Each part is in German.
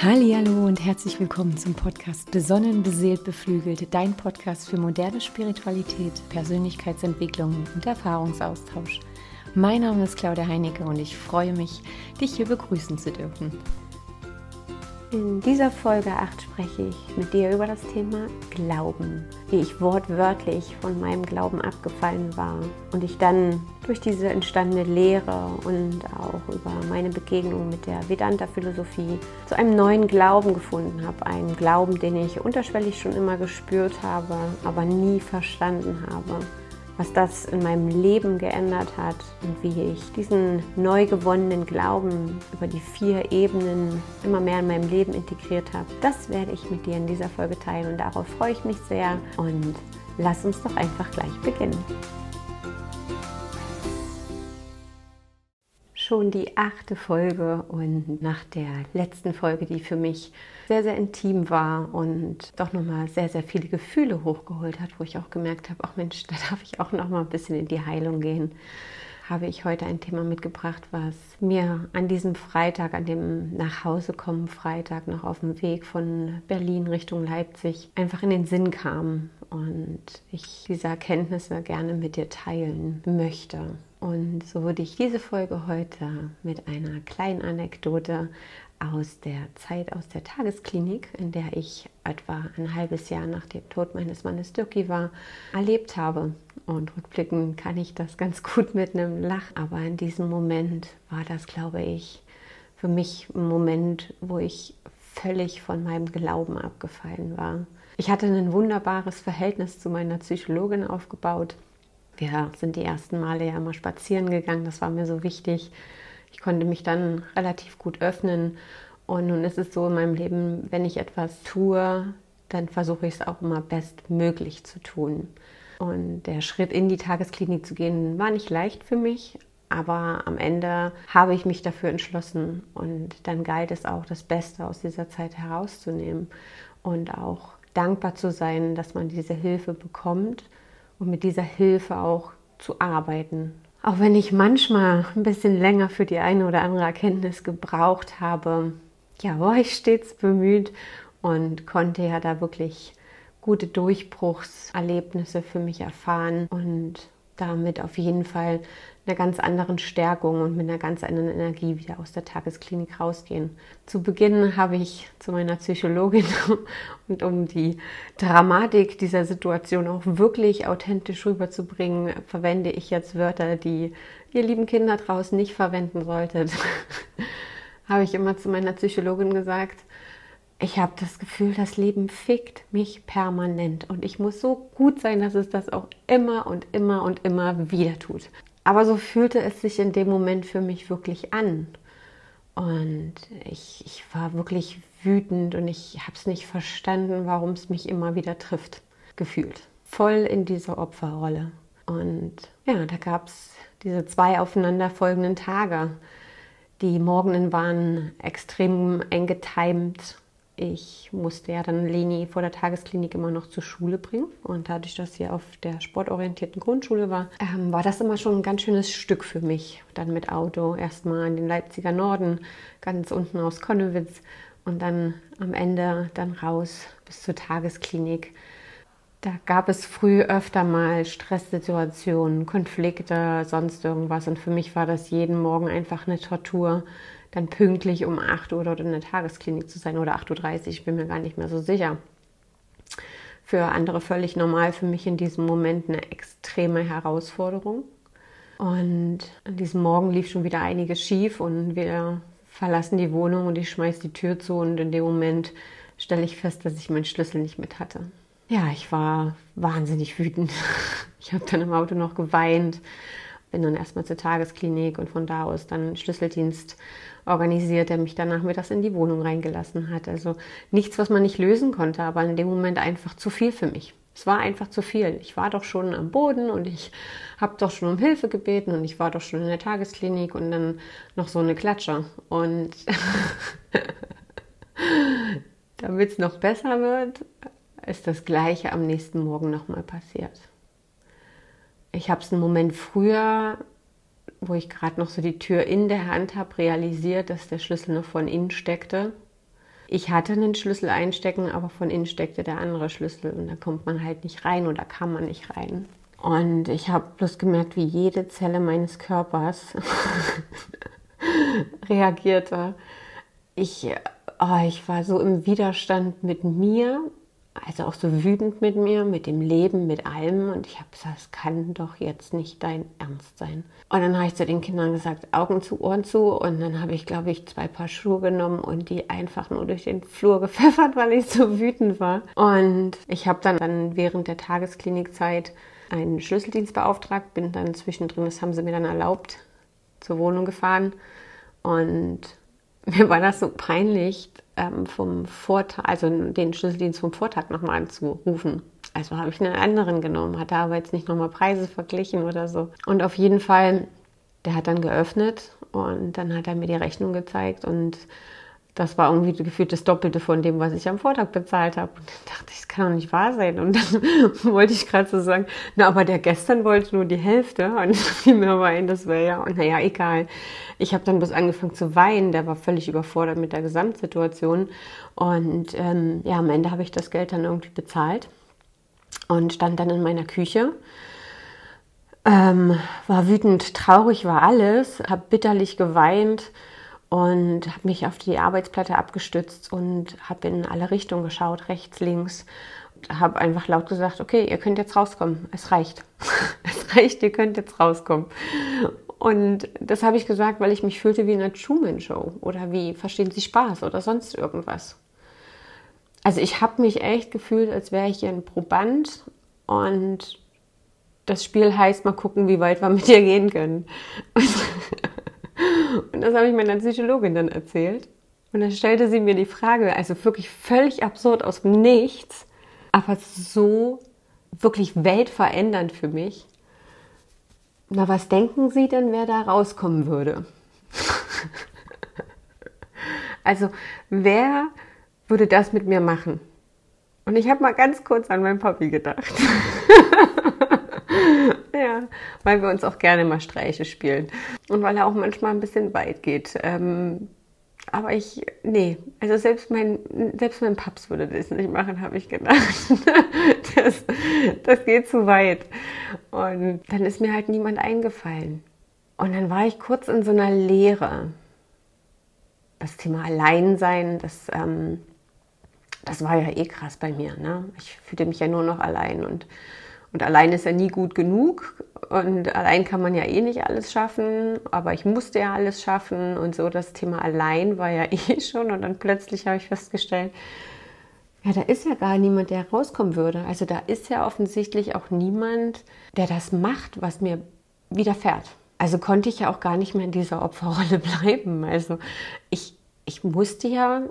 Hallo und herzlich willkommen zum Podcast Besonnen, beseelt, beflügelt, dein Podcast für moderne Spiritualität, Persönlichkeitsentwicklung und Erfahrungsaustausch. Mein Name ist Claudia Heinecke und ich freue mich, dich hier begrüßen zu dürfen. In dieser Folge 8 spreche ich mit dir über das Thema Glauben, wie ich wortwörtlich von meinem Glauben abgefallen war und ich dann durch diese entstandene Lehre und auch über meine Begegnung mit der Vedanta-Philosophie zu einem neuen Glauben gefunden habe. Einen Glauben, den ich unterschwellig schon immer gespürt habe, aber nie verstanden habe was das in meinem Leben geändert hat und wie ich diesen neu gewonnenen Glauben über die vier Ebenen immer mehr in meinem Leben integriert habe. Das werde ich mit dir in dieser Folge teilen und darauf freue ich mich sehr und lass uns doch einfach gleich beginnen. Schon die achte Folge und nach der letzten Folge, die für mich sehr, sehr intim war und doch nochmal sehr, sehr viele Gefühle hochgeholt hat, wo ich auch gemerkt habe, ach Mensch, da darf ich auch nochmal ein bisschen in die Heilung gehen, habe ich heute ein Thema mitgebracht, was mir an diesem Freitag, an dem Nachhausekommen Freitag noch auf dem Weg von Berlin Richtung Leipzig einfach in den Sinn kam und ich diese Erkenntnisse gerne mit dir teilen möchte. Und so würde ich diese Folge heute mit einer kleinen Anekdote aus der Zeit aus der Tagesklinik, in der ich etwa ein halbes Jahr nach dem Tod meines Mannes Dirki war, erlebt habe. Und rückblickend kann ich das ganz gut mit einem Lach, aber in diesem Moment war das, glaube ich, für mich ein Moment, wo ich völlig von meinem Glauben abgefallen war. Ich hatte ein wunderbares Verhältnis zu meiner Psychologin aufgebaut wir sind die ersten Male ja immer spazieren gegangen, das war mir so wichtig. Ich konnte mich dann relativ gut öffnen. Und nun ist es so in meinem Leben, wenn ich etwas tue, dann versuche ich es auch immer bestmöglich zu tun. Und der Schritt in die Tagesklinik zu gehen, war nicht leicht für mich, aber am Ende habe ich mich dafür entschlossen. Und dann galt es auch, das Beste aus dieser Zeit herauszunehmen und auch dankbar zu sein, dass man diese Hilfe bekommt und mit dieser Hilfe auch zu arbeiten. Auch wenn ich manchmal ein bisschen länger für die eine oder andere Erkenntnis gebraucht habe, ja, war ich stets bemüht und konnte ja da wirklich gute Durchbruchserlebnisse für mich erfahren und damit auf jeden Fall einer ganz anderen Stärkung und mit einer ganz anderen Energie wieder aus der Tagesklinik rausgehen. Zu Beginn habe ich zu meiner Psychologin und um die Dramatik dieser Situation auch wirklich authentisch rüberzubringen, verwende ich jetzt Wörter, die ihr lieben Kinder draußen nicht verwenden solltet. habe ich immer zu meiner Psychologin gesagt, ich habe das Gefühl, das Leben fickt mich permanent und ich muss so gut sein, dass es das auch immer und immer und immer wieder tut. Aber so fühlte es sich in dem Moment für mich wirklich an. Und ich, ich war wirklich wütend und ich habe es nicht verstanden, warum es mich immer wieder trifft, gefühlt. Voll in dieser Opferrolle. Und ja, da gab es diese zwei aufeinanderfolgenden Tage. Die Morgenen waren extrem eng getimt ich musste ja dann Leni vor der Tagesklinik immer noch zur Schule bringen. Und dadurch, dass sie auf der sportorientierten Grundschule war, ähm, war das immer schon ein ganz schönes Stück für mich. Dann mit Auto erstmal in den Leipziger Norden, ganz unten aus Konnewitz und dann am Ende dann raus bis zur Tagesklinik. Da gab es früh öfter mal Stresssituationen, Konflikte, sonst irgendwas. Und für mich war das jeden Morgen einfach eine Tortur dann pünktlich um 8 Uhr dort in der Tagesklinik zu sein oder 8.30 Uhr, ich bin mir gar nicht mehr so sicher. Für andere völlig normal, für mich in diesem Moment eine extreme Herausforderung. Und an diesem Morgen lief schon wieder einiges schief und wir verlassen die Wohnung und ich schmeiße die Tür zu und in dem Moment stelle ich fest, dass ich meinen Schlüssel nicht mit hatte. Ja, ich war wahnsinnig wütend. Ich habe dann im Auto noch geweint, bin dann erstmal zur Tagesklinik und von da aus dann Schlüsseldienst organisiert, der mich dann nachmittags in die Wohnung reingelassen hat. Also nichts, was man nicht lösen konnte, aber in dem Moment einfach zu viel für mich. Es war einfach zu viel. Ich war doch schon am Boden und ich habe doch schon um Hilfe gebeten und ich war doch schon in der Tagesklinik und dann noch so eine Klatsche. Und damit es noch besser wird, ist das Gleiche am nächsten Morgen nochmal passiert. Ich habe es einen Moment früher wo ich gerade noch so die Tür in der Hand habe, realisiert, dass der Schlüssel noch von innen steckte. Ich hatte einen Schlüssel einstecken, aber von innen steckte der andere Schlüssel und da kommt man halt nicht rein oder kann man nicht rein. Und ich habe bloß gemerkt, wie jede Zelle meines Körpers reagierte. Ich, oh, ich war so im Widerstand mit mir, also auch so wütend mit mir, mit dem Leben, mit allem. Und ich habe gesagt, das kann doch jetzt nicht dein Ernst sein. Und dann habe ich zu den Kindern gesagt, Augen zu, Ohren zu. Und dann habe ich, glaube ich, zwei Paar Schuhe genommen und die einfach nur durch den Flur gepfeffert, weil ich so wütend war. Und ich habe dann, dann während der Tagesklinikzeit einen Schlüsseldienst beauftragt, bin dann zwischendrin, das haben sie mir dann erlaubt, zur Wohnung gefahren. Und mir war das so peinlich, ähm, vom Vortag, also den Schlüsseldienst vom Vortag nochmal anzurufen. Also habe ich einen anderen genommen, hatte aber jetzt nicht nochmal Preise verglichen oder so. Und auf jeden Fall, der hat dann geöffnet und dann hat er mir die Rechnung gezeigt und das war irgendwie gefühlt das Doppelte von dem, was ich am Vortag bezahlt habe. Und dann dachte ich, das kann doch nicht wahr sein. Und dann wollte ich gerade so sagen, na, aber der gestern wollte nur die Hälfte. Und fiel mir aber ein, das wäre ja, naja, egal. Ich habe dann bloß angefangen zu weinen. Der war völlig überfordert mit der Gesamtsituation. Und ähm, ja, am Ende habe ich das Geld dann irgendwie bezahlt und stand dann in meiner Küche. Ähm, war wütend, traurig war alles, habe bitterlich geweint und habe mich auf die Arbeitsplatte abgestützt und habe in alle Richtungen geschaut, rechts, links. Habe einfach laut gesagt, okay, ihr könnt jetzt rauskommen, es reicht. es reicht, ihr könnt jetzt rauskommen. Und das habe ich gesagt, weil ich mich fühlte wie in einer Truman-Show oder wie Verstehen Sie Spaß oder sonst irgendwas. Also ich habe mich echt gefühlt, als wäre ich ein Proband und das Spiel heißt, mal gucken, wie weit wir mit dir gehen können. Und das habe ich meiner Psychologin dann erzählt. Und dann stellte sie mir die Frage, also wirklich völlig absurd aus dem Nichts, aber so wirklich weltverändernd für mich. Na, was denken Sie denn, wer da rauskommen würde? also, wer würde das mit mir machen? Und ich habe mal ganz kurz an meinen Papi gedacht. ja, weil wir uns auch gerne mal Streiche spielen. Und weil er auch manchmal ein bisschen weit geht. Ähm, aber ich, nee, also selbst mein, selbst mein Paps würde das nicht machen, habe ich gedacht. das, das geht zu weit. Und dann ist mir halt niemand eingefallen. Und dann war ich kurz in so einer Leere. Das Thema Alleinsein, das, ähm, das war ja eh krass bei mir. Ne? Ich fühlte mich ja nur noch allein und und allein ist ja nie gut genug. Und allein kann man ja eh nicht alles schaffen. Aber ich musste ja alles schaffen. Und so das Thema allein war ja eh schon. Und dann plötzlich habe ich festgestellt, ja, da ist ja gar niemand, der rauskommen würde. Also da ist ja offensichtlich auch niemand, der das macht, was mir widerfährt. Also konnte ich ja auch gar nicht mehr in dieser Opferrolle bleiben. Also ich, ich musste ja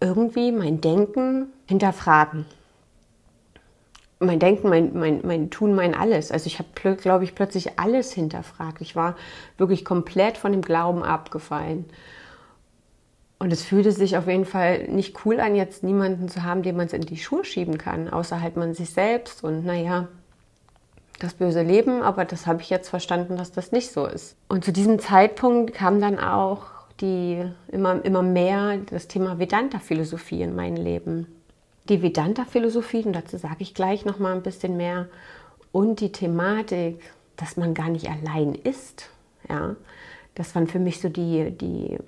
irgendwie mein Denken hinterfragen mein Denken, mein, mein, mein Tun, mein Alles. Also ich habe, glaube ich, plötzlich alles hinterfragt. Ich war wirklich komplett von dem Glauben abgefallen. Und es fühlte sich auf jeden Fall nicht cool an, jetzt niemanden zu haben, dem man es in die Schuhe schieben kann, außer halt man sich selbst. Und naja, das böse Leben, aber das habe ich jetzt verstanden, dass das nicht so ist. Und zu diesem Zeitpunkt kam dann auch die immer, immer mehr das Thema Vedanta-Philosophie in mein Leben die Vedanta-Philosophie, und dazu sage ich gleich noch mal ein bisschen mehr, und die Thematik, dass man gar nicht allein ist. Ja, das waren für mich so die, die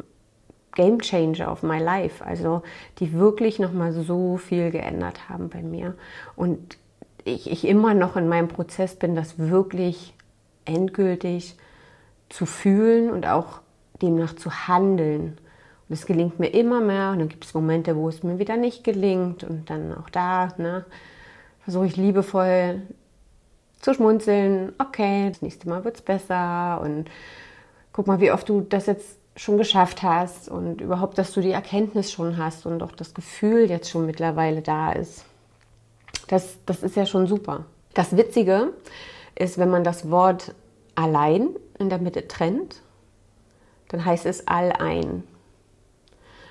Game Changer of my life, also die wirklich noch mal so viel geändert haben bei mir. Und ich, ich immer noch in meinem Prozess bin, das wirklich endgültig zu fühlen und auch demnach zu handeln und es gelingt mir immer mehr und dann gibt es Momente, wo es mir wieder nicht gelingt und dann auch da ne, versuche ich liebevoll zu schmunzeln. Okay, das nächste Mal wird es besser und guck mal, wie oft du das jetzt schon geschafft hast und überhaupt, dass du die Erkenntnis schon hast und auch das Gefühl jetzt schon mittlerweile da ist. Das, das ist ja schon super. Das Witzige ist, wenn man das Wort allein in der Mitte trennt, dann heißt es all ein.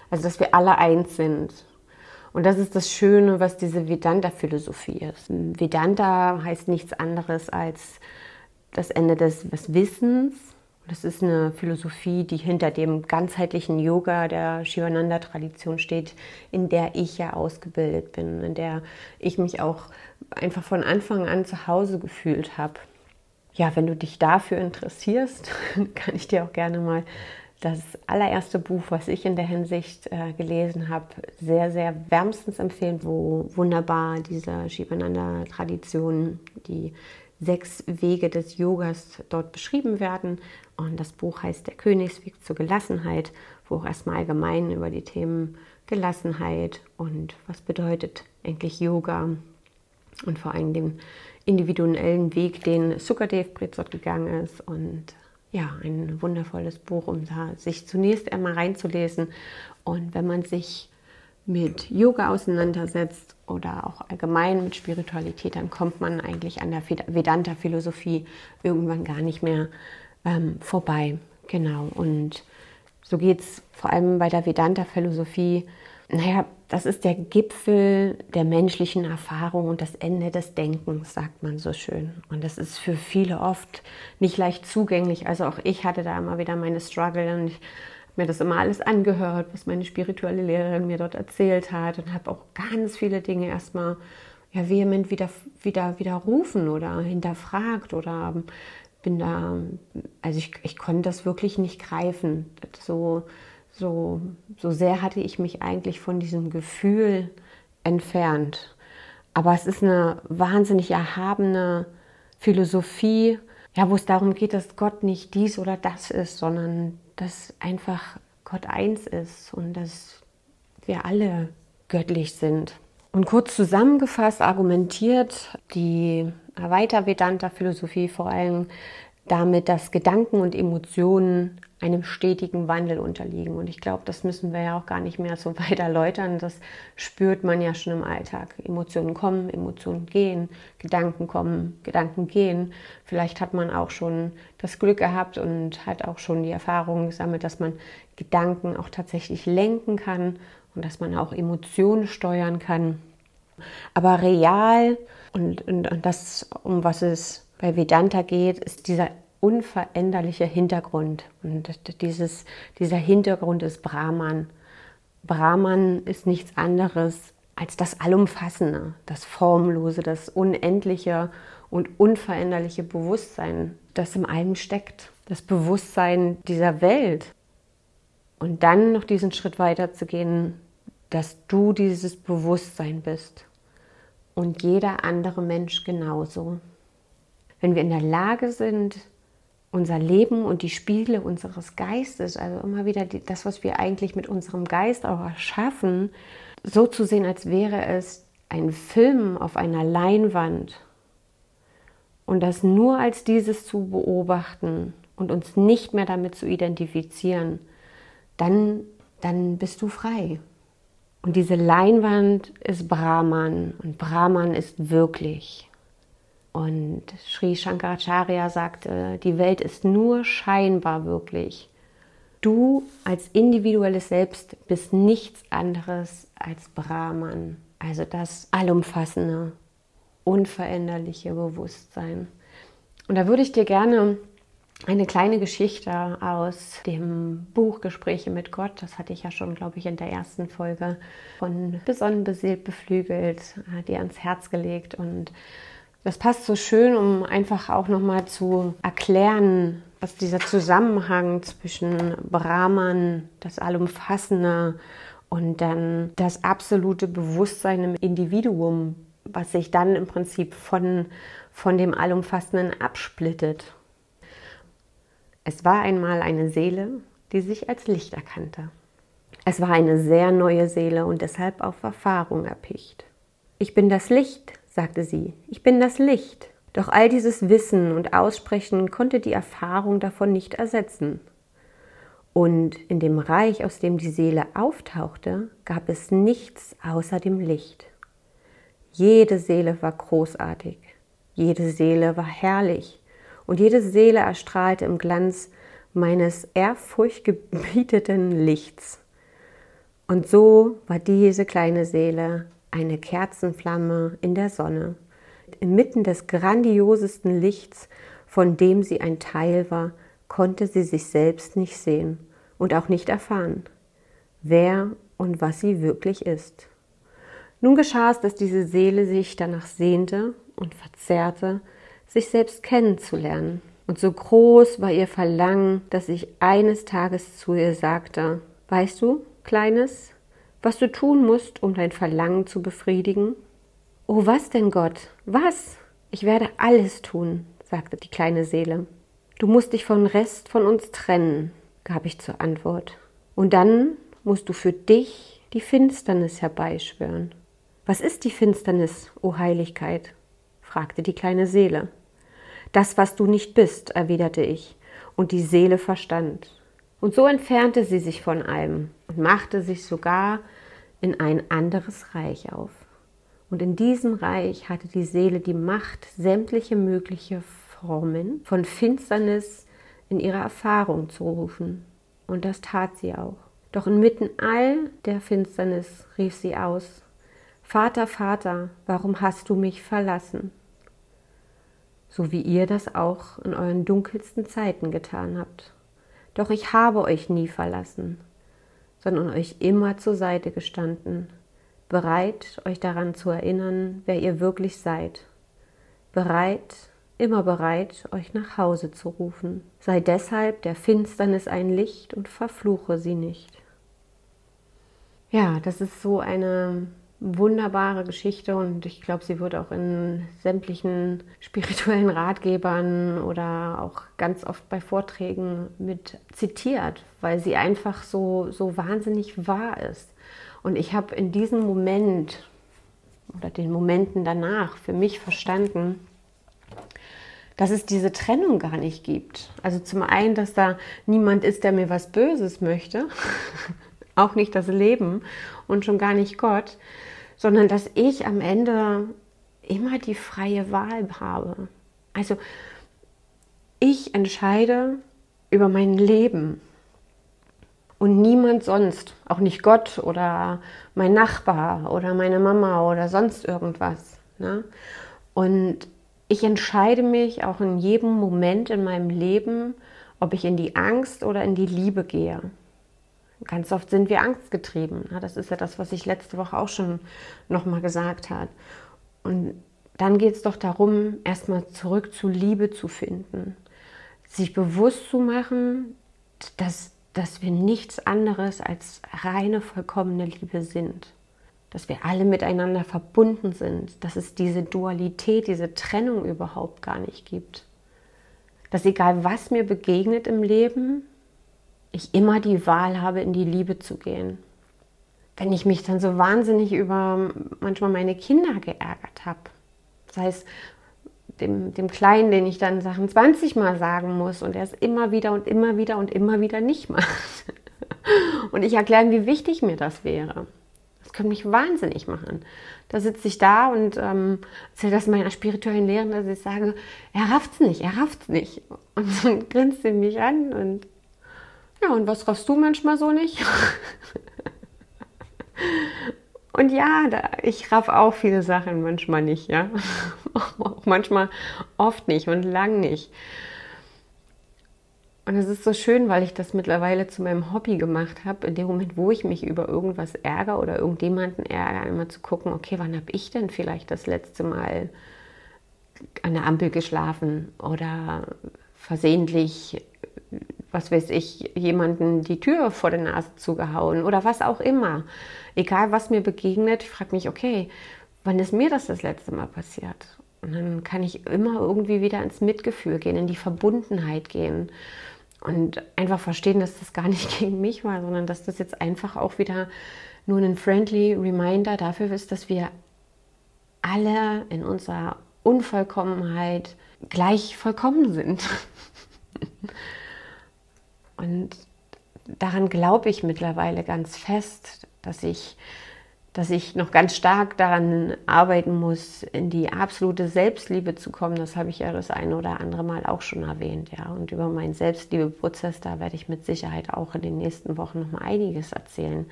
Also, dass wir alle eins sind. Und das ist das Schöne, was diese Vedanta-Philosophie ist. Vedanta heißt nichts anderes als das Ende des, des Wissens. Das ist eine Philosophie, die hinter dem ganzheitlichen Yoga der Shivananda-Tradition steht, in der ich ja ausgebildet bin, in der ich mich auch einfach von Anfang an zu Hause gefühlt habe. Ja, wenn du dich dafür interessierst, kann ich dir auch gerne mal das allererste Buch, was ich in der Hinsicht äh, gelesen habe, sehr, sehr wärmstens empfehlen, wo wunderbar diese Shivananda-Tradition, die sechs Wege des Yogas dort beschrieben werden. Und das Buch heißt Der Königsweg zur Gelassenheit, wo auch erstmal allgemein über die Themen Gelassenheit und was bedeutet eigentlich Yoga und vor allem den individuellen Weg, den Sukadev Britsot gegangen ist. Und ja, ein wundervolles Buch, um da sich zunächst einmal reinzulesen. Und wenn man sich mit Yoga auseinandersetzt oder auch allgemein mit Spiritualität, dann kommt man eigentlich an der Vedanta-Philosophie irgendwann gar nicht mehr ähm, vorbei. Genau. Und so geht es vor allem bei der Vedanta-Philosophie. Naja, das ist der Gipfel der menschlichen Erfahrung und das Ende des Denkens, sagt man so schön. Und das ist für viele oft nicht leicht zugänglich. Also auch ich hatte da immer wieder meine Struggle und ich mir das immer alles angehört, was meine spirituelle Lehrerin mir dort erzählt hat und habe auch ganz viele Dinge erstmal ja, vehement wieder, wieder, widerrufen oder hinterfragt oder bin da, also ich, ich konnte das wirklich nicht greifen. So, so, so sehr hatte ich mich eigentlich von diesem Gefühl entfernt. Aber es ist eine wahnsinnig erhabene Philosophie, ja, wo es darum geht, dass Gott nicht dies oder das ist, sondern dass einfach Gott eins ist und dass wir alle göttlich sind. Und kurz zusammengefasst argumentiert die Weiter-Vedanta-Philosophie vor allem damit, dass Gedanken und Emotionen einem stetigen Wandel unterliegen. Und ich glaube, das müssen wir ja auch gar nicht mehr so weit erläutern. Das spürt man ja schon im Alltag. Emotionen kommen, Emotionen gehen, Gedanken kommen, Gedanken gehen. Vielleicht hat man auch schon das Glück gehabt und hat auch schon die Erfahrung gesammelt, dass man Gedanken auch tatsächlich lenken kann und dass man auch Emotionen steuern kann. Aber real und, und, und das, um was es bei Vedanta geht, ist dieser unveränderliche Hintergrund. Und dieses, dieser Hintergrund ist Brahman. Brahman ist nichts anderes als das Allumfassende, das Formlose, das Unendliche und unveränderliche Bewusstsein, das im Allem steckt. Das Bewusstsein dieser Welt. Und dann noch diesen Schritt weiter zu gehen, dass du dieses Bewusstsein bist und jeder andere Mensch genauso. Wenn wir in der Lage sind, unser Leben und die Spiegel unseres Geistes, also immer wieder die, das, was wir eigentlich mit unserem Geist auch erschaffen, so zu sehen, als wäre es ein Film auf einer Leinwand und das nur als dieses zu beobachten und uns nicht mehr damit zu identifizieren, dann, dann bist du frei. Und diese Leinwand ist Brahman und Brahman ist wirklich. Und Sri Shankaracharya sagte, die Welt ist nur scheinbar wirklich. Du als individuelles Selbst bist nichts anderes als Brahman, also das allumfassende, unveränderliche Bewusstsein. Und da würde ich dir gerne eine kleine Geschichte aus dem Buch Gespräche mit Gott, das hatte ich ja schon, glaube ich, in der ersten Folge von Besonnen beseelt beflügelt, äh, dir ans Herz gelegt. Und das passt so schön, um einfach auch nochmal zu erklären, was dieser Zusammenhang zwischen Brahman, das Allumfassende und dann das absolute Bewusstsein im Individuum, was sich dann im Prinzip von, von dem Allumfassenden absplittet. Es war einmal eine Seele, die sich als Licht erkannte. Es war eine sehr neue Seele und deshalb auf Erfahrung erpicht. Ich bin das Licht, sagte sie, ich bin das Licht. Doch all dieses Wissen und Aussprechen konnte die Erfahrung davon nicht ersetzen. Und in dem Reich, aus dem die Seele auftauchte, gab es nichts außer dem Licht. Jede Seele war großartig, jede Seele war herrlich und jede Seele erstrahlte im Glanz meines ehrfurchtgebieteten Lichts. Und so war diese kleine Seele eine Kerzenflamme in der Sonne, inmitten des grandiosesten Lichts, von dem sie ein Teil war, konnte sie sich selbst nicht sehen und auch nicht erfahren, wer und was sie wirklich ist. Nun geschah es, dass diese Seele sich danach sehnte und verzerrte, sich selbst kennenzulernen. Und so groß war ihr Verlangen, dass ich eines Tages zu ihr sagte, weißt du, Kleines, was du tun musst, um dein Verlangen zu befriedigen? Oh, was denn Gott? Was? Ich werde alles tun, sagte die kleine Seele. Du musst dich vom Rest von uns trennen, gab ich zur Antwort. Und dann musst du für dich die Finsternis herbeischwören. Was ist die Finsternis, o Heiligkeit? fragte die kleine Seele. Das, was du nicht bist, erwiderte ich, und die Seele verstand. Und so entfernte sie sich von allem und machte sich sogar in ein anderes Reich auf. Und in diesem Reich hatte die Seele die Macht, sämtliche mögliche Formen von Finsternis in ihre Erfahrung zu rufen. Und das tat sie auch. Doch inmitten all der Finsternis rief sie aus, Vater, Vater, warum hast du mich verlassen? So wie ihr das auch in euren dunkelsten Zeiten getan habt. Doch ich habe euch nie verlassen, sondern euch immer zur Seite gestanden, bereit, euch daran zu erinnern, wer ihr wirklich seid, bereit, immer bereit, euch nach Hause zu rufen. Sei deshalb der Finsternis ein Licht und verfluche sie nicht. Ja, das ist so eine wunderbare Geschichte und ich glaube, sie wird auch in sämtlichen spirituellen Ratgebern oder auch ganz oft bei Vorträgen mit zitiert, weil sie einfach so, so wahnsinnig wahr ist. Und ich habe in diesem Moment oder den Momenten danach für mich verstanden, dass es diese Trennung gar nicht gibt. Also zum einen, dass da niemand ist, der mir was Böses möchte, auch nicht das Leben und schon gar nicht Gott, sondern dass ich am Ende immer die freie Wahl habe. Also ich entscheide über mein Leben und niemand sonst, auch nicht Gott oder mein Nachbar oder meine Mama oder sonst irgendwas. Ne? Und ich entscheide mich auch in jedem Moment in meinem Leben, ob ich in die Angst oder in die Liebe gehe. Ganz oft sind wir angstgetrieben. Das ist ja das, was ich letzte Woche auch schon nochmal gesagt habe. Und dann geht es doch darum, erstmal zurück zu Liebe zu finden. Sich bewusst zu machen, dass, dass wir nichts anderes als reine, vollkommene Liebe sind. Dass wir alle miteinander verbunden sind. Dass es diese Dualität, diese Trennung überhaupt gar nicht gibt. Dass egal was mir begegnet im Leben, ich immer die Wahl habe, in die Liebe zu gehen. Wenn ich mich dann so wahnsinnig über manchmal meine Kinder geärgert habe, sei es dem, dem Kleinen, den ich dann Sachen 20 Mal sagen muss und er es immer wieder und immer wieder und immer wieder nicht macht. Und ich erkläre, wie wichtig mir das wäre. Das könnte mich wahnsinnig machen. Da sitze ich da und ähm, erzähle das meiner spirituellen Lehrerin, dass ich sage, er rafft's nicht, er rafft's nicht. Und dann grinst sie mich an und ja, und was raffst du manchmal so nicht? und ja, da, ich raff auch viele Sachen manchmal nicht, ja. auch manchmal oft nicht und lang nicht. Und es ist so schön, weil ich das mittlerweile zu meinem Hobby gemacht habe, in dem Moment, wo ich mich über irgendwas ärgere oder irgendjemanden ärgere, immer zu gucken, okay, wann habe ich denn vielleicht das letzte Mal an der Ampel geschlafen oder versehentlich was weiß ich, jemanden die Tür vor der Nase zugehauen oder was auch immer. Egal, was mir begegnet, ich frage mich, okay, wann ist mir das das letzte Mal passiert? Und dann kann ich immer irgendwie wieder ins Mitgefühl gehen, in die Verbundenheit gehen und einfach verstehen, dass das gar nicht gegen mich war, sondern dass das jetzt einfach auch wieder nur ein friendly Reminder dafür ist, dass wir alle in unserer Unvollkommenheit gleich vollkommen sind. Und daran glaube ich mittlerweile ganz fest, dass ich, dass ich noch ganz stark daran arbeiten muss, in die absolute Selbstliebe zu kommen. Das habe ich ja das eine oder andere Mal auch schon erwähnt. Ja. Und über meinen Selbstliebeprozess, da werde ich mit Sicherheit auch in den nächsten Wochen noch mal einiges erzählen,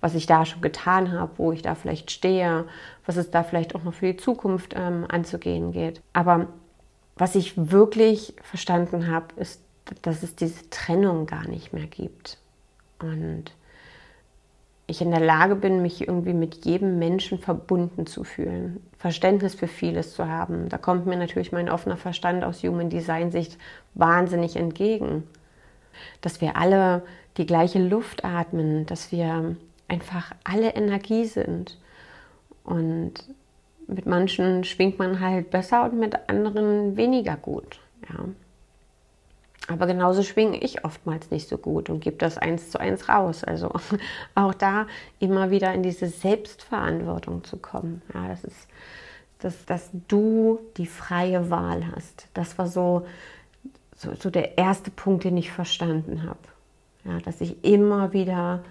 was ich da schon getan habe, wo ich da vielleicht stehe, was es da vielleicht auch noch für die Zukunft ähm, anzugehen geht. Aber was ich wirklich verstanden habe, ist dass es diese Trennung gar nicht mehr gibt. Und ich in der Lage bin, mich irgendwie mit jedem Menschen verbunden zu fühlen, Verständnis für vieles zu haben. Da kommt mir natürlich mein offener Verstand aus Human Design Sicht wahnsinnig entgegen. Dass wir alle die gleiche Luft atmen, dass wir einfach alle Energie sind. Und mit manchen schwingt man halt besser und mit anderen weniger gut. Ja. Aber genauso schwinge ich oftmals nicht so gut und gebe das eins zu eins raus. Also auch da immer wieder in diese Selbstverantwortung zu kommen. Ja, das ist, dass, dass du die freie Wahl hast. Das war so, so, so der erste Punkt, den ich verstanden habe. Ja, dass ich immer wieder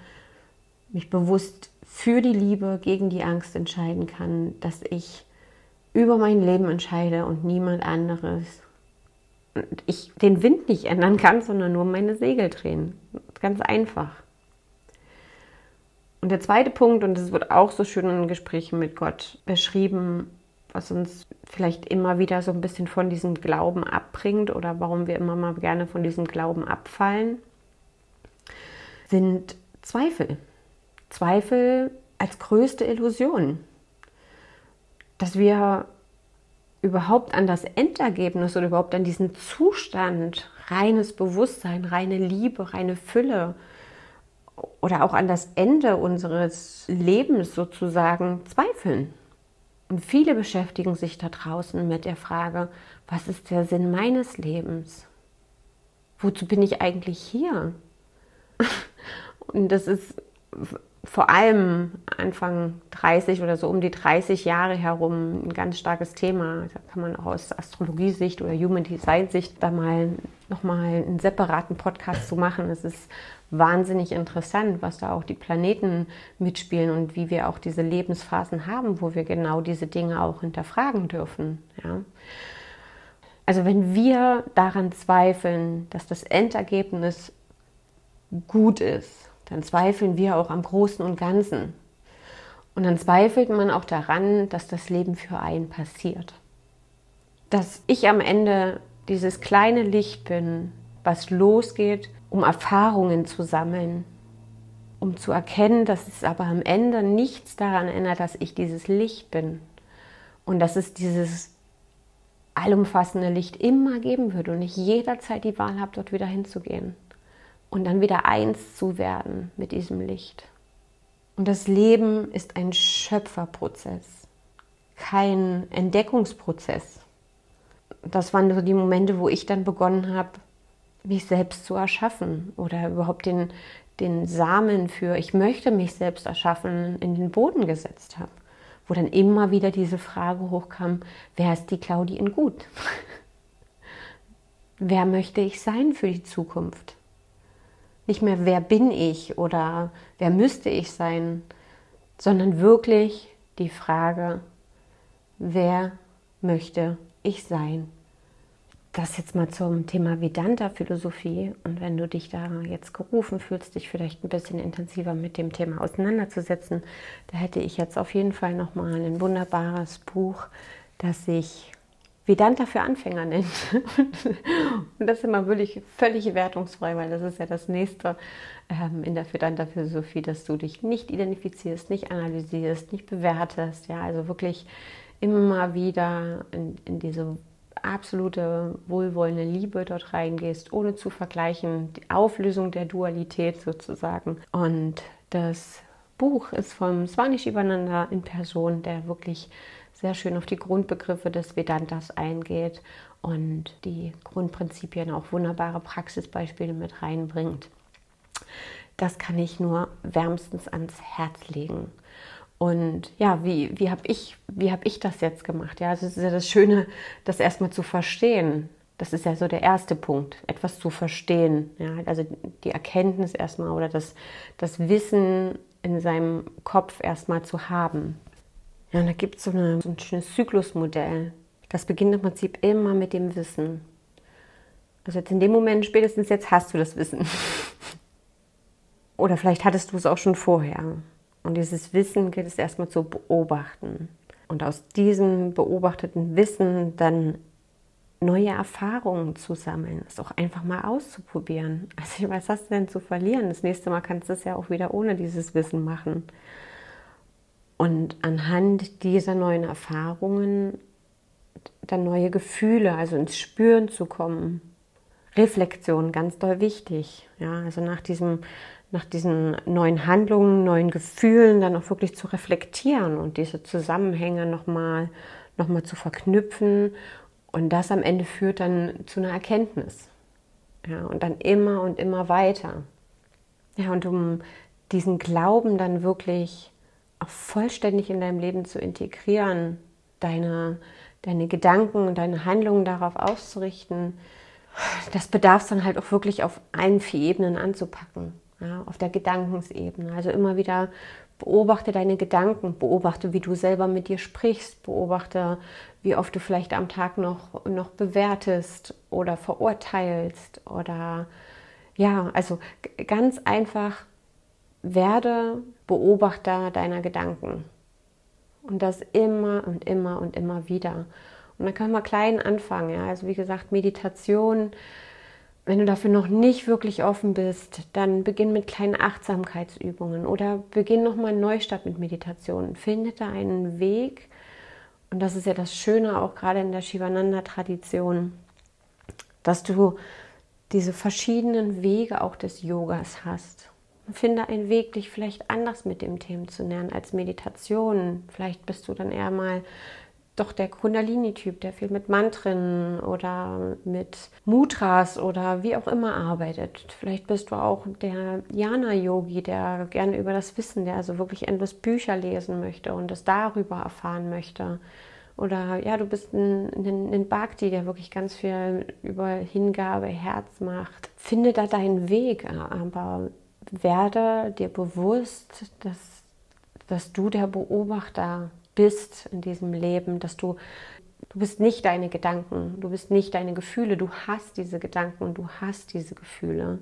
mich bewusst für die Liebe gegen die Angst entscheiden kann, dass ich über mein Leben entscheide und niemand anderes. Ich den Wind nicht ändern kann, sondern nur meine Segel drehen. Ganz einfach. Und der zweite Punkt, und das wird auch so schön in Gesprächen mit Gott beschrieben, was uns vielleicht immer wieder so ein bisschen von diesem Glauben abbringt oder warum wir immer mal gerne von diesem Glauben abfallen, sind Zweifel. Zweifel als größte Illusion. Dass wir überhaupt an das Endergebnis oder überhaupt an diesen Zustand, reines Bewusstsein, reine Liebe, reine Fülle oder auch an das Ende unseres Lebens sozusagen zweifeln. Und viele beschäftigen sich da draußen mit der Frage, was ist der Sinn meines Lebens? Wozu bin ich eigentlich hier? Und das ist vor allem Anfang 30 oder so um die 30 Jahre herum ein ganz starkes Thema. Da kann man auch aus Astrologiesicht oder Human Design Sicht da mal nochmal einen separaten Podcast zu machen. Es ist wahnsinnig interessant, was da auch die Planeten mitspielen und wie wir auch diese Lebensphasen haben, wo wir genau diese Dinge auch hinterfragen dürfen. Ja. Also wenn wir daran zweifeln, dass das Endergebnis gut ist, dann zweifeln wir auch am Großen und Ganzen. Und dann zweifelt man auch daran, dass das Leben für einen passiert. Dass ich am Ende dieses kleine Licht bin, was losgeht, um Erfahrungen zu sammeln, um zu erkennen, dass es aber am Ende nichts daran ändert, dass ich dieses Licht bin und dass es dieses allumfassende Licht immer geben wird und ich jederzeit die Wahl habe, dort wieder hinzugehen und dann wieder eins zu werden mit diesem Licht. Und das Leben ist ein Schöpferprozess, kein Entdeckungsprozess. Das waren so die Momente, wo ich dann begonnen habe, mich selbst zu erschaffen oder überhaupt den, den Samen für ich möchte mich selbst erschaffen in den Boden gesetzt habe. Wo dann immer wieder diese Frage hochkam, wer ist die Claudie in gut? wer möchte ich sein für die Zukunft? Nicht mehr, wer bin ich oder wer müsste ich sein, sondern wirklich die Frage, wer möchte ich sein? Das jetzt mal zum Thema Vedanta-Philosophie. Und wenn du dich da jetzt gerufen fühlst, dich vielleicht ein bisschen intensiver mit dem Thema auseinanderzusetzen, da hätte ich jetzt auf jeden Fall nochmal ein wunderbares Buch, das sich Vedanta für Anfänger nennt. Und das ist immer wirklich völlig wertungsfrei, weil das ist ja das nächste ähm, in der Vedanta-Philosophie, dass du dich nicht identifizierst, nicht analysierst, nicht bewertest. Ja, also wirklich immer wieder in, in diese absolute wohlwollende Liebe dort reingehst, ohne zu vergleichen, die Auflösung der Dualität sozusagen. Und das Buch ist vom Swanish Ivananda in Person, der wirklich sehr schön auf die Grundbegriffe des Vedantas eingeht und die Grundprinzipien auch wunderbare Praxisbeispiele mit reinbringt. Das kann ich nur wärmstens ans Herz legen. Und ja, wie, wie habe ich, hab ich das jetzt gemacht? Ja, also es ist ja das Schöne, das erstmal zu verstehen. Das ist ja so der erste Punkt, etwas zu verstehen. Ja, also die Erkenntnis erstmal oder das, das Wissen in seinem Kopf erstmal zu haben. Ja, und da gibt so es so ein schönes Zyklusmodell. Das beginnt im Prinzip immer mit dem Wissen. Also jetzt in dem Moment, spätestens jetzt hast du das Wissen. Oder vielleicht hattest du es auch schon vorher. Und dieses Wissen gilt es erstmal zu beobachten. Und aus diesem beobachteten Wissen dann neue Erfahrungen zu sammeln, es auch einfach mal auszuprobieren. Also was hast du denn zu verlieren? Das nächste Mal kannst du es ja auch wieder ohne dieses Wissen machen. Und anhand dieser neuen Erfahrungen dann neue Gefühle, also ins Spüren zu kommen. Reflexion, ganz doll wichtig. Ja, also nach diesem nach diesen neuen Handlungen, neuen Gefühlen dann auch wirklich zu reflektieren und diese Zusammenhänge nochmal noch mal zu verknüpfen. Und das am Ende führt dann zu einer Erkenntnis. Ja, und dann immer und immer weiter. Ja, und um diesen Glauben dann wirklich auch vollständig in deinem Leben zu integrieren, deine, deine Gedanken und deine Handlungen darauf auszurichten, das bedarf es dann halt auch wirklich auf allen vier Ebenen anzupacken ja, auf der Gedankensebene. Also immer wieder beobachte deine Gedanken, beobachte, wie du selber mit dir sprichst, beobachte, wie oft du vielleicht am Tag noch, noch bewertest oder verurteilst oder ja, also ganz einfach werde Beobachter deiner Gedanken. Und das immer und immer und immer wieder. Und dann können wir klein anfangen. Ja? Also wie gesagt, Meditation, wenn du dafür noch nicht wirklich offen bist, dann beginn mit kleinen Achtsamkeitsübungen oder beginn nochmal einen Neustart mit Meditation. Finde da einen Weg. Und das ist ja das Schöne auch gerade in der Shivananda-Tradition, dass du diese verschiedenen Wege auch des Yogas hast. Finde einen Weg, dich vielleicht anders mit dem Thema zu nähern als Meditation. Vielleicht bist du dann eher mal doch der Kundalini-Typ, der viel mit Mantren oder mit Mudras oder wie auch immer arbeitet. Vielleicht bist du auch der Jana-Yogi, der gerne über das Wissen, der also wirklich endlos Bücher lesen möchte und es darüber erfahren möchte. Oder ja, du bist ein, ein, ein Bhakti, der wirklich ganz viel über Hingabe, Herz macht. Finde da deinen Weg, aber werde dir bewusst, dass, dass du der Beobachter bist in diesem Leben, dass du du bist nicht deine Gedanken, du bist nicht deine Gefühle, du hast diese Gedanken und du hast diese Gefühle.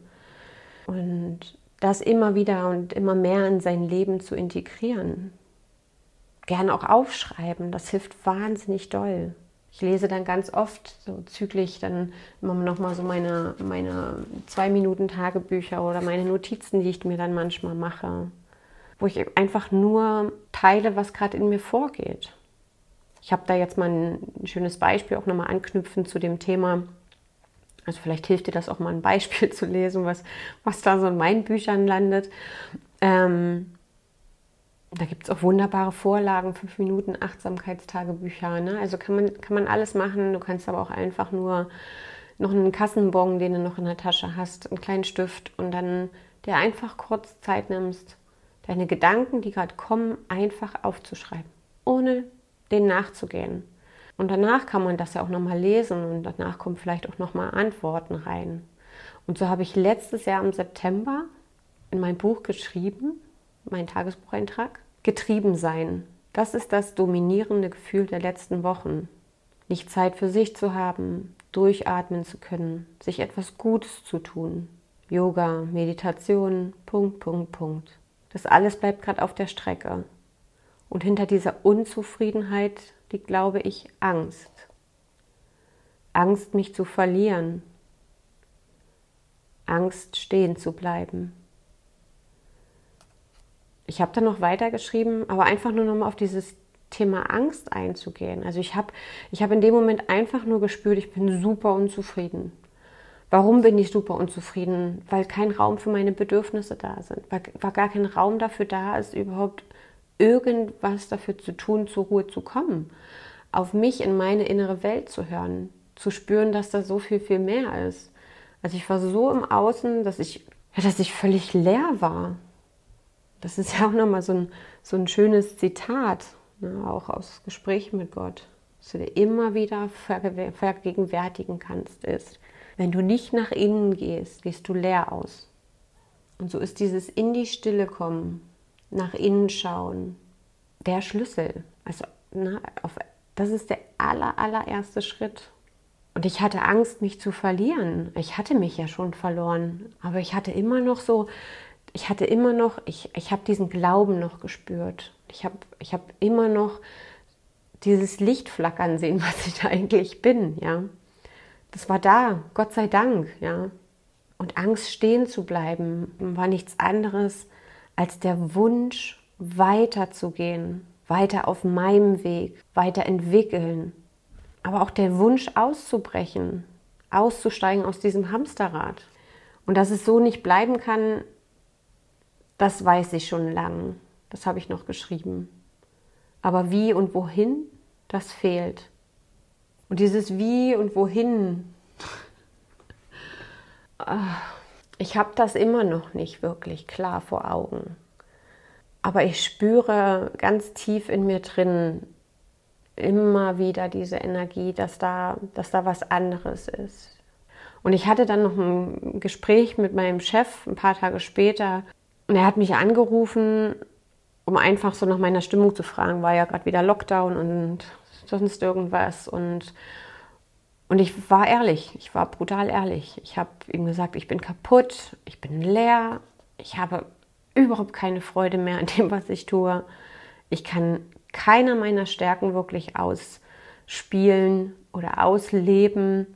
Und das immer wieder und immer mehr in sein Leben zu integrieren. Gerne auch aufschreiben, das hilft wahnsinnig doll. Ich lese dann ganz oft so zügig dann immer noch mal so meine, meine zwei Minuten Tagebücher oder meine Notizen, die ich mir dann manchmal mache wo ich einfach nur teile, was gerade in mir vorgeht. Ich habe da jetzt mal ein schönes Beispiel auch nochmal anknüpfen zu dem Thema. Also vielleicht hilft dir das auch mal ein Beispiel zu lesen, was, was da so in meinen Büchern landet. Ähm, da gibt es auch wunderbare Vorlagen, fünf Minuten Achtsamkeitstagebücher. Ne? Also kann man, kann man alles machen. Du kannst aber auch einfach nur noch einen Kassenbon, den du noch in der Tasche hast, einen kleinen Stift und dann dir einfach kurz Zeit nimmst, deine Gedanken, die gerade kommen, einfach aufzuschreiben, ohne denen nachzugehen. Und danach kann man das ja auch nochmal lesen und danach kommen vielleicht auch nochmal Antworten rein. Und so habe ich letztes Jahr im September in mein Buch geschrieben, mein Tagesbucheintrag, getrieben sein. Das ist das dominierende Gefühl der letzten Wochen. Nicht Zeit für sich zu haben, durchatmen zu können, sich etwas Gutes zu tun. Yoga, Meditation, Punkt, Punkt, Punkt. Das alles bleibt gerade auf der Strecke. Und hinter dieser Unzufriedenheit liegt, glaube ich, Angst. Angst, mich zu verlieren. Angst, stehen zu bleiben. Ich habe dann noch weitergeschrieben, aber einfach nur noch mal auf dieses Thema Angst einzugehen. Also ich habe ich hab in dem Moment einfach nur gespürt, ich bin super unzufrieden. Warum bin ich super unzufrieden? Weil kein Raum für meine Bedürfnisse da sind, weil, weil gar kein Raum dafür da ist, überhaupt irgendwas dafür zu tun, zur Ruhe zu kommen, auf mich in meine innere Welt zu hören, zu spüren, dass da so viel, viel mehr ist. Also ich war so im Außen, dass ich, dass ich völlig leer war. Das ist ja auch nochmal so ein, so ein schönes Zitat, ne, auch aus Gesprächen mit Gott, dass du dir immer wieder vergegenwärtigen kannst, ist, wenn du nicht nach innen gehst, gehst du leer aus. Und so ist dieses in die Stille kommen, nach innen schauen, der Schlüssel. Also na, auf, das ist der aller, allererste Schritt. Und ich hatte Angst, mich zu verlieren. Ich hatte mich ja schon verloren, aber ich hatte immer noch so, ich hatte immer noch, ich, ich habe diesen Glauben noch gespürt. Ich habe ich hab immer noch dieses Licht flackern sehen, was ich eigentlich bin, ja. das war da, Gott sei Dank, ja. Und Angst stehen zu bleiben war nichts anderes als der Wunsch, weiterzugehen, weiter auf meinem Weg, weiter entwickeln. Aber auch der Wunsch auszubrechen, auszusteigen aus diesem Hamsterrad. Und dass es so nicht bleiben kann, das weiß ich schon lang. Das habe ich noch geschrieben. Aber wie und wohin, das fehlt. Und dieses Wie und Wohin, ah, ich habe das immer noch nicht wirklich klar vor Augen. Aber ich spüre ganz tief in mir drin immer wieder diese Energie, dass da, dass da was anderes ist. Und ich hatte dann noch ein Gespräch mit meinem Chef ein paar Tage später. Und er hat mich angerufen, um einfach so nach meiner Stimmung zu fragen. War ja gerade wieder Lockdown und sonst irgendwas. Und, und ich war ehrlich, ich war brutal ehrlich. Ich habe ihm gesagt, ich bin kaputt, ich bin leer, ich habe überhaupt keine Freude mehr an dem, was ich tue. Ich kann keiner meiner Stärken wirklich ausspielen oder ausleben.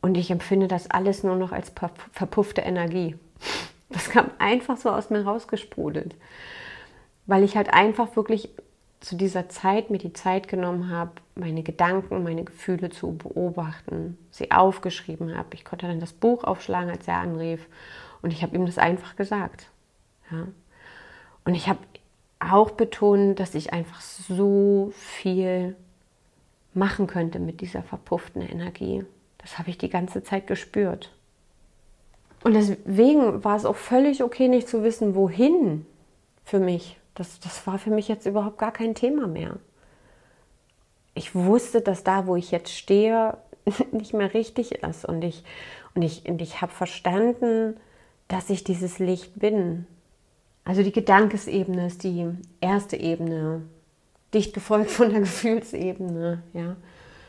Und ich empfinde das alles nur noch als verpuffte Energie. Das kam einfach so aus mir rausgesprudelt, weil ich halt einfach wirklich zu dieser Zeit mir die Zeit genommen habe, meine Gedanken, meine Gefühle zu beobachten, sie aufgeschrieben habe. Ich konnte dann das Buch aufschlagen, als er anrief und ich habe ihm das einfach gesagt. Ja. Und ich habe auch betont, dass ich einfach so viel machen könnte mit dieser verpufften Energie. Das habe ich die ganze Zeit gespürt. Und deswegen war es auch völlig okay, nicht zu wissen, wohin für mich. Das, das war für mich jetzt überhaupt gar kein Thema mehr. Ich wusste, dass da, wo ich jetzt stehe, nicht mehr richtig ist. Und ich, und ich, und ich habe verstanden, dass ich dieses Licht bin. Also die Gedankesebene ist die erste Ebene, dicht gefolgt von der Gefühlsebene. Ja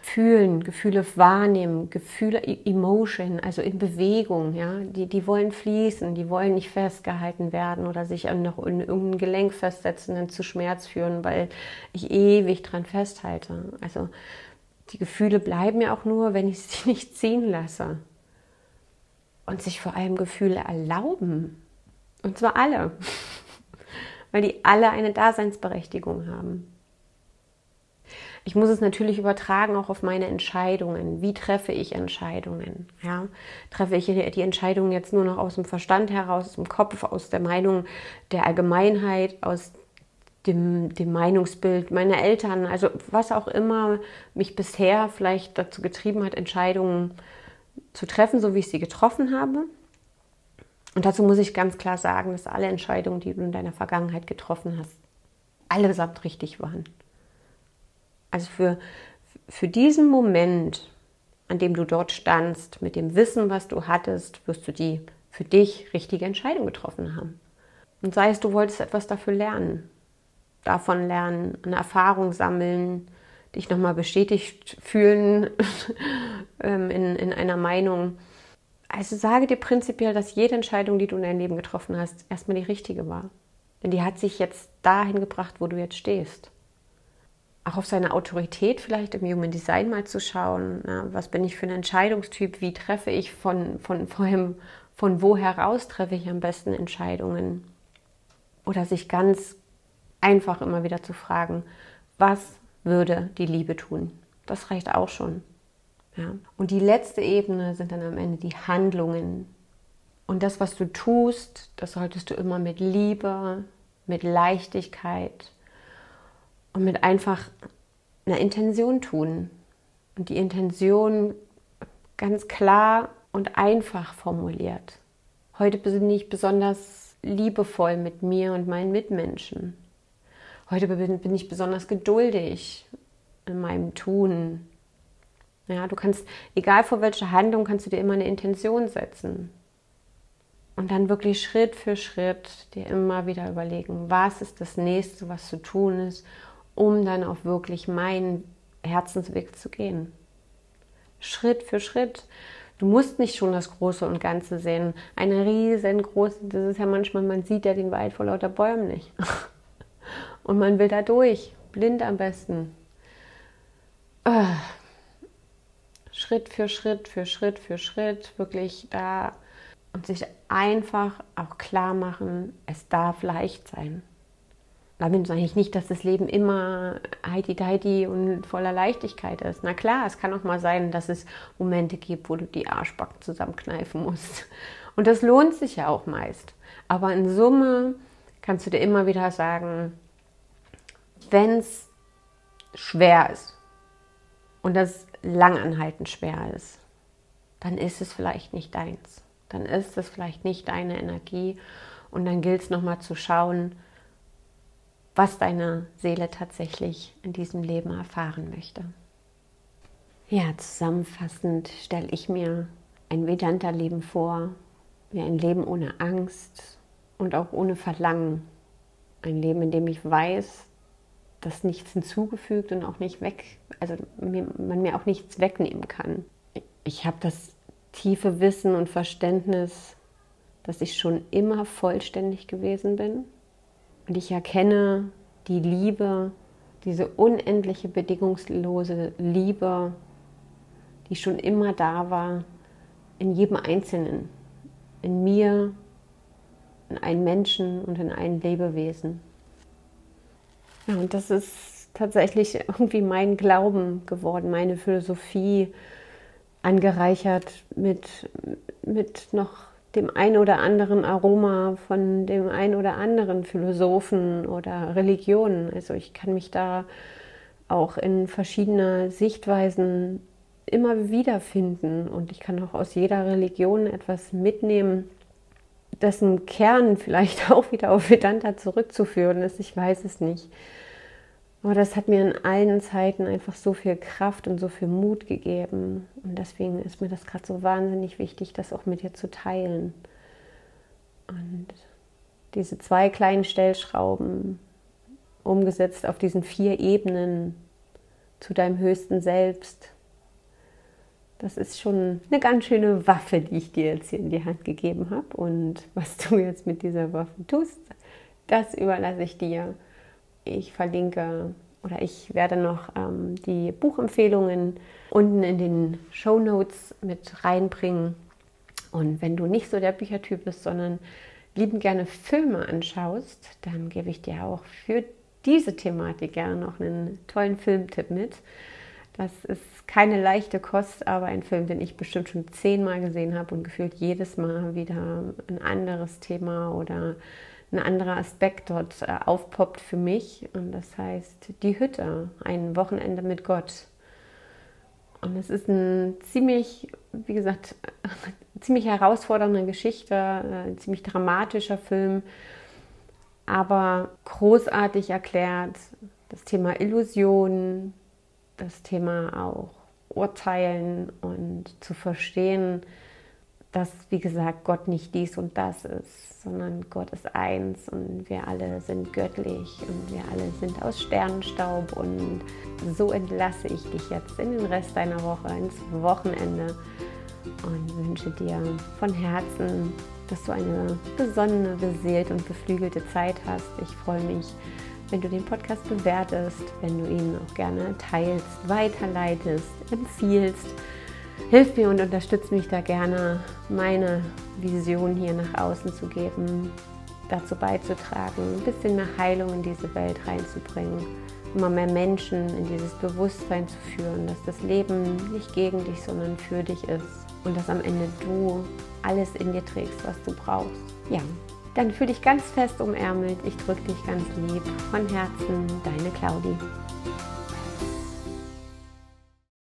fühlen, Gefühle wahrnehmen, Gefühle, e-, Emotion, also in Bewegung, ja, die, die wollen fließen, die wollen nicht festgehalten werden oder sich noch in irgendein Gelenk festsetzen und zu Schmerz führen, weil ich ewig dran festhalte. Also die Gefühle bleiben ja auch nur, wenn ich sie nicht ziehen lasse. Und sich vor allem Gefühle erlauben. Und zwar alle. weil die alle eine Daseinsberechtigung haben. Ich muss es natürlich übertragen auch auf meine Entscheidungen. Wie treffe ich Entscheidungen? Ja? Treffe ich die Entscheidungen jetzt nur noch aus dem Verstand heraus, aus dem Kopf, aus der Meinung der Allgemeinheit, aus dem, dem Meinungsbild meiner Eltern, also was auch immer mich bisher vielleicht dazu getrieben hat, Entscheidungen zu treffen, so wie ich sie getroffen habe. Und dazu muss ich ganz klar sagen, dass alle Entscheidungen, die du in deiner Vergangenheit getroffen hast, allesamt richtig waren. Also für, für diesen Moment, an dem du dort standst, mit dem Wissen, was du hattest, wirst du die für dich richtige Entscheidung getroffen haben. Und sei es, du wolltest etwas dafür lernen, davon lernen, eine Erfahrung sammeln, dich nochmal bestätigt fühlen ähm, in, in einer Meinung. Also sage dir prinzipiell, dass jede Entscheidung, die du in deinem Leben getroffen hast, erstmal die richtige war. Denn die hat sich jetzt dahin gebracht, wo du jetzt stehst auch auf seine Autorität vielleicht im Human Design mal zu schauen. Na, was bin ich für ein Entscheidungstyp? Wie treffe ich von, von, von, von wo heraus treffe ich am besten Entscheidungen? Oder sich ganz einfach immer wieder zu fragen, was würde die Liebe tun? Das reicht auch schon. Ja. Und die letzte Ebene sind dann am Ende die Handlungen. Und das, was du tust, das solltest du immer mit Liebe, mit Leichtigkeit, und mit einfach einer Intention tun. Und die Intention ganz klar und einfach formuliert. Heute bin ich besonders liebevoll mit mir und meinen Mitmenschen. Heute bin ich besonders geduldig in meinem Tun. Ja, du kannst, egal vor welcher Handlung, kannst du dir immer eine Intention setzen. Und dann wirklich Schritt für Schritt dir immer wieder überlegen, was ist das nächste, was zu tun ist, um dann auch wirklich meinen Herzensweg zu gehen. Schritt für Schritt. Du musst nicht schon das Große und Ganze sehen. Eine riesengroße, das ist ja manchmal, man sieht ja den Wald vor lauter Bäumen nicht. Und man will da durch, blind am besten. Schritt für Schritt für Schritt für Schritt wirklich da und sich einfach auch klar machen, es darf leicht sein. Damit sage ich nicht, dass das Leben immer heidi-deidi und voller Leichtigkeit ist. Na klar, es kann auch mal sein, dass es Momente gibt, wo du die Arschbacken zusammenkneifen musst. Und das lohnt sich ja auch meist. Aber in Summe kannst du dir immer wieder sagen, wenn es schwer ist und das langanhaltend schwer ist, dann ist es vielleicht nicht deins. Dann ist es vielleicht nicht deine Energie. Und dann gilt es nochmal zu schauen, was deine Seele tatsächlich in diesem Leben erfahren möchte. Ja, zusammenfassend stelle ich mir ein Vedanta-Leben vor, wie ein Leben ohne Angst und auch ohne Verlangen. Ein Leben, in dem ich weiß, dass nichts hinzugefügt und auch nicht weg, also man mir auch nichts wegnehmen kann. Ich habe das tiefe Wissen und Verständnis, dass ich schon immer vollständig gewesen bin und ich erkenne die Liebe, diese unendliche, bedingungslose Liebe, die schon immer da war, in jedem Einzelnen, in mir, in einem Menschen und in einem Lebewesen. Ja, und das ist tatsächlich irgendwie mein Glauben geworden, meine Philosophie, angereichert mit, mit noch dem ein oder anderen Aroma von dem ein oder anderen Philosophen oder Religionen. Also ich kann mich da auch in verschiedener Sichtweisen immer wiederfinden und ich kann auch aus jeder Religion etwas mitnehmen, dessen Kern vielleicht auch wieder auf Vedanta zurückzuführen ist. Ich weiß es nicht. Aber das hat mir in allen Zeiten einfach so viel Kraft und so viel Mut gegeben. Und deswegen ist mir das gerade so wahnsinnig wichtig, das auch mit dir zu teilen. Und diese zwei kleinen Stellschrauben umgesetzt auf diesen vier Ebenen zu deinem höchsten Selbst. Das ist schon eine ganz schöne Waffe, die ich dir jetzt hier in die Hand gegeben habe. Und was du jetzt mit dieser Waffe tust, das überlasse ich dir ich verlinke oder ich werde noch ähm, die Buchempfehlungen unten in den Show Notes mit reinbringen. Und wenn du nicht so der Büchertyp bist, sondern liebend gerne Filme anschaust, dann gebe ich dir auch für diese Thematik gerne noch einen tollen Filmtipp mit. Das ist keine leichte Kost, aber ein Film, den ich bestimmt schon zehnmal gesehen habe und gefühlt jedes Mal wieder ein anderes Thema oder ein anderer Aspekt dort äh, aufpoppt für mich. Und das heißt die Hütte, ein Wochenende mit Gott. Und es ist ein ziemlich, wie gesagt, ziemlich herausfordernde Geschichte, äh, ein ziemlich dramatischer Film, aber großartig erklärt. Das Thema Illusion, das Thema auch Urteilen und zu verstehen, dass, wie gesagt, Gott nicht dies und das ist, sondern Gott ist eins und wir alle sind göttlich und wir alle sind aus Sternenstaub. Und so entlasse ich dich jetzt in den Rest deiner Woche, ins Wochenende und wünsche dir von Herzen, dass du eine besonnene, beseelte und beflügelte Zeit hast. Ich freue mich, wenn du den Podcast bewertest, wenn du ihn auch gerne teilst, weiterleitest, empfiehlst hilf mir und unterstütze mich da gerne, meine Vision hier nach außen zu geben, dazu beizutragen, ein bisschen mehr Heilung in diese Welt reinzubringen, immer mehr Menschen in dieses Bewusstsein zu führen, dass das Leben nicht gegen dich, sondern für dich ist und dass am Ende du alles in dir trägst, was du brauchst. Ja, dann fühle dich ganz fest umärmelt. Ich drücke dich ganz lieb. Von Herzen, deine Claudie.